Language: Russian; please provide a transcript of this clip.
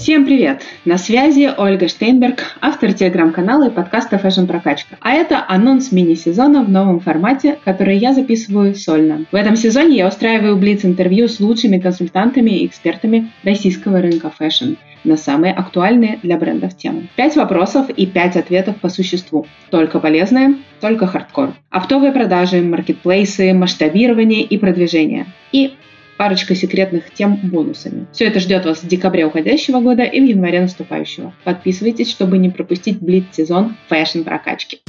Всем привет! На связи Ольга Штейнберг, автор телеграм-канала и подкаста Fashion Прокачка. А это анонс мини-сезона в новом формате, который я записываю сольно. В этом сезоне я устраиваю блиц-интервью с лучшими консультантами и экспертами российского рынка fashion на самые актуальные для брендов темы. Пять вопросов и пять ответов по существу. Только полезное, только хардкор. Оптовые продажи, маркетплейсы, масштабирование и продвижение. И парочка секретных тем бонусами. Все это ждет вас в декабре уходящего года и в январе наступающего. Подписывайтесь, чтобы не пропустить блиц-сезон Fashion Прокачки.